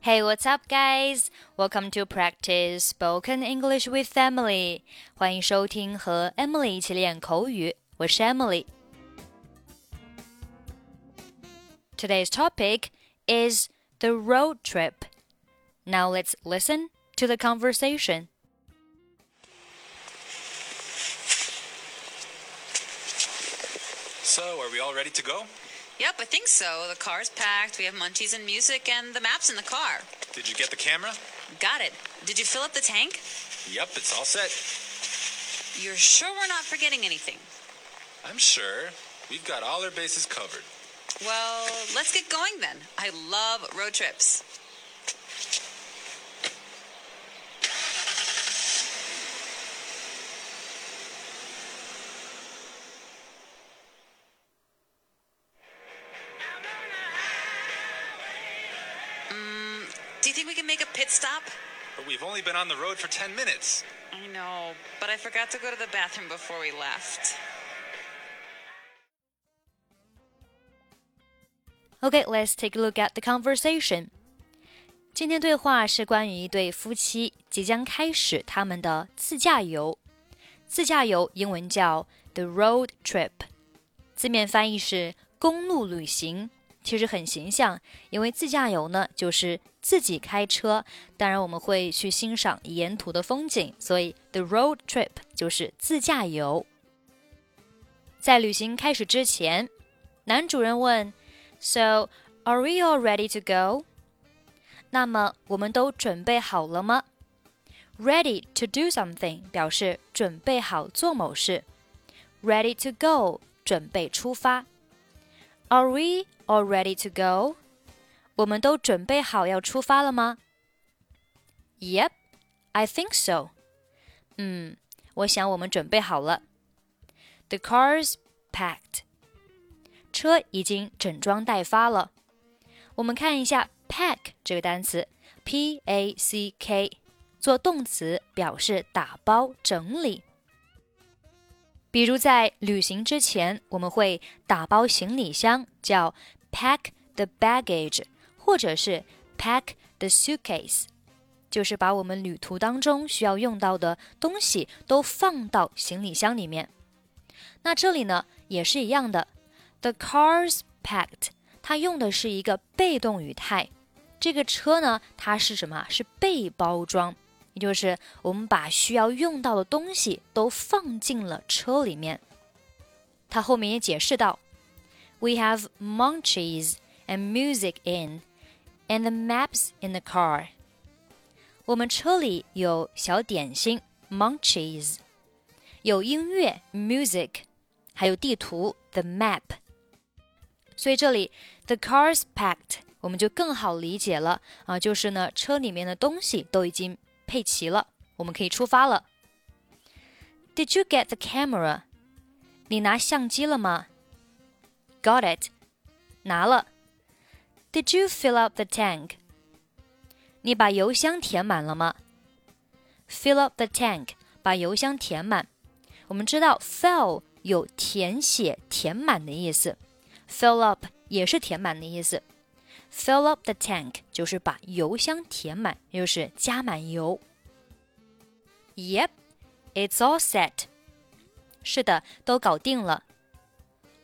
Hey, what's up, guys? Welcome to practice spoken English with Emily. 欢迎收听和 Emily 一起练口语。我是 Emily。Today's topic is the road trip. Now let's listen to the conversation. So, are we all ready to go? Yep, I think so. The car's packed. We have munchies and music, and the map's in the car. Did you get the camera? Got it. Did you fill up the tank? Yep, it's all set. You're sure we're not forgetting anything? I'm sure. We've got all our bases covered. Well, let's get going then. I love road trips. we can make a pit stop? But we've only been on the road for 10 minutes. I know, but I forgot to go to the bathroom before we left. Okay, let's take a look at the conversation. 今天对话是关于一对夫妻即将开始他们的自驾游。自驾游英文叫 the road trip，字面翻译是公路旅行， 其实很形象，因为自驾游呢就是自己开车，当然我们会去欣赏沿途的风景，所以 the road trip 就是自驾游。在旅行开始之前，男主人问。So, are we all ready to go? 那么我们都准备好了吗？Ready to do something 表示准备好做某事。Ready to go 准备出发。Are we all ready to go? 我们都准备好要出发了吗？Yep, I think so. 嗯，我想我们准备好了。The car's packed. 车已经整装待发了。我们看一下 pack 这个单词，p a c k 做动词表示打包整理。 比如在旅行之前，我们会打包行李箱，叫 pack the baggage，或者是 pack the suitcase，就是把我们旅途当中需要用到的东西都放到行李箱里面。那这里呢也是一样的。The car's packed，它用的是一个被动语态。这个车呢，它是什么？是被包装，也就是我们把需要用到的东西都放进了车里面。它后面也解释到，We have munchies and music in, and the maps in the car。我们车里有小点心 munchies，有音乐 music，还有地图 the map。所以这里 the car's packed，我们就更好理解了啊，就是呢车里面的东西都已经 配齐了，我们可以出发了。Did you get the camera？你拿相机了吗？Got it，拿了。Did you fill up the tank？你把油箱填满了吗？Fill up the tank，把油箱填满。我们知道 fill 有填写、填满的意思。Fill up 也是填满的意思。Fill up the tank 就是把油箱填满，又是加满油。Yep, it's all set。是的，都搞定了。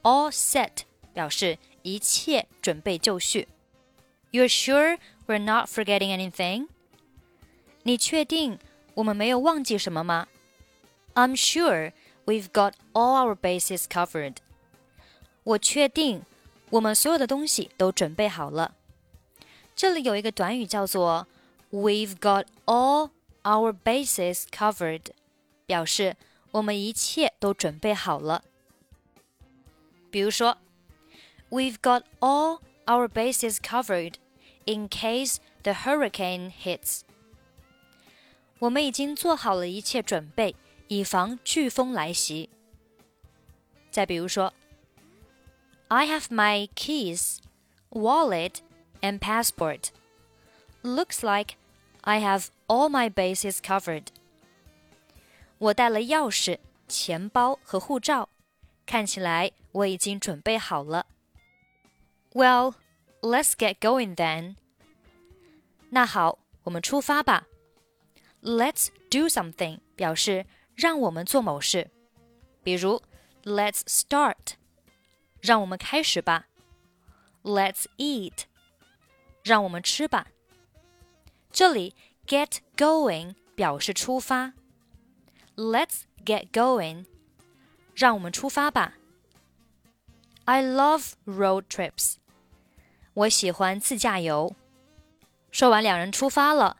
All set 表示一切准备就绪。You're sure we're not forgetting anything？你确定我们没有忘记什么吗？I'm sure we've got all our bases covered。我确定，我们所有的东西都准备好了。 这里有一个短语叫做 "We've got all our bases covered"，表示我们一切都准备好了。比如说，"We've got all our bases covered in case the hurricane hits." 我们已经做好了一切准备，以防飓风来袭。再比如说。I have my keys, wallet, and passport. Looks like I have all my bases covered. 我带了钥匙、钱包和护照，看起来我已经准备好了。Well, let's get going then. 那好，我们出发吧。Let's do something 表示让我们做某事，比如 Let's start，让我们开始吧。Let's eat， 让我们吃吧。这里 get going 表示出发。Let's get going，让我们出发吧。I love road trips，我喜欢自驾游。说完，两人出发了。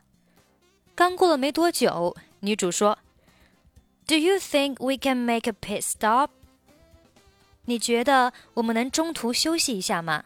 刚过了没多久，女主说：“Do you think we can make a pit stop？” 你觉得我们能中途休息一下吗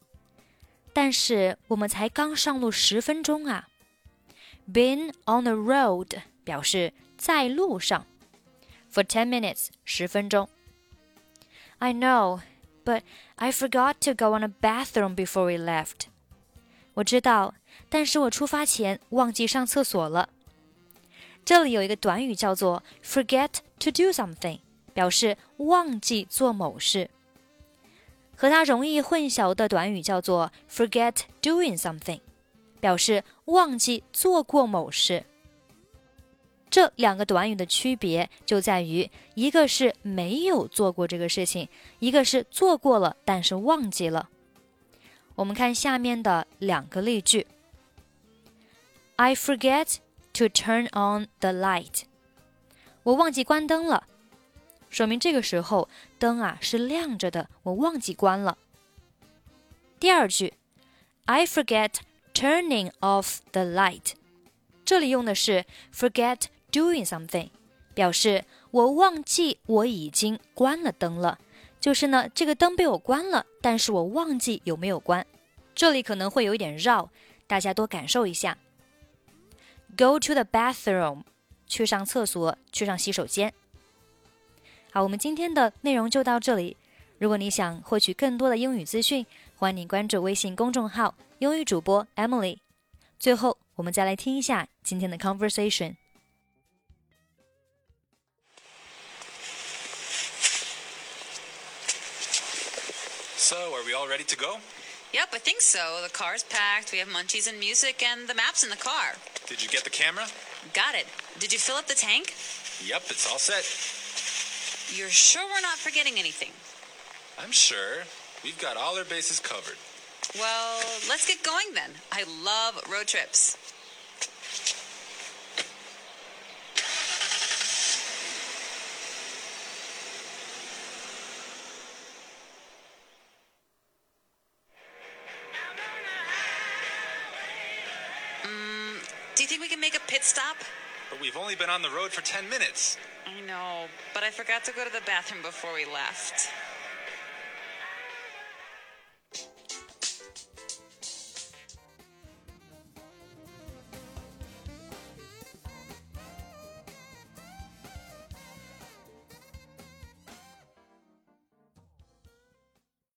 但是我们才刚上路十分钟啊。Been on the road 表示在路上，for ten minutes 十分钟。I know, but I forgot to go on a bathroom before we left。我知道，但是我出发前忘记上厕所了。这里有一个短语叫做 forget to do something，表示忘记做某事。 和它容易混淆的短语叫做 forget doing something，表示忘记做过某事。这两个短语的区别就在于，一个是没有做过这个事情，一个是做过了但是忘记了。我们看下面的两个例句：I forget。To turn on the light，我忘记关灯了，说明这个时候灯啊是亮着的，我忘记关了。第二句，I forget turning off the light，这里用的是 forget doing something，表示我忘记我已经关了灯了，就是呢这个灯被我关了，但是我忘记有没有关。这里可能会有一点绕，大家多感受一下。Go to the bathroom，去上厕所，去上洗手间。好，我们今天的内容就到这里。如果你想获取更多的英语资讯，欢迎你关注微信公众号“英语主播 Emily”。最后，我们再来听一下今天的 conversation。So, are we all ready to go? Yep, I think so. The car's packed. We have munchies and music and the maps in the car. Did you get the camera? Got it. Did you fill up the tank? Yep, it's all set. You're sure we're not forgetting anything? I'm sure. We've got all our bases covered. Well, let's get going then. I love road trips. Mm, do you think we can make a pit stop? But we've only been on the road for 10 minutes. I know, but I forgot to go to the bathroom before we left.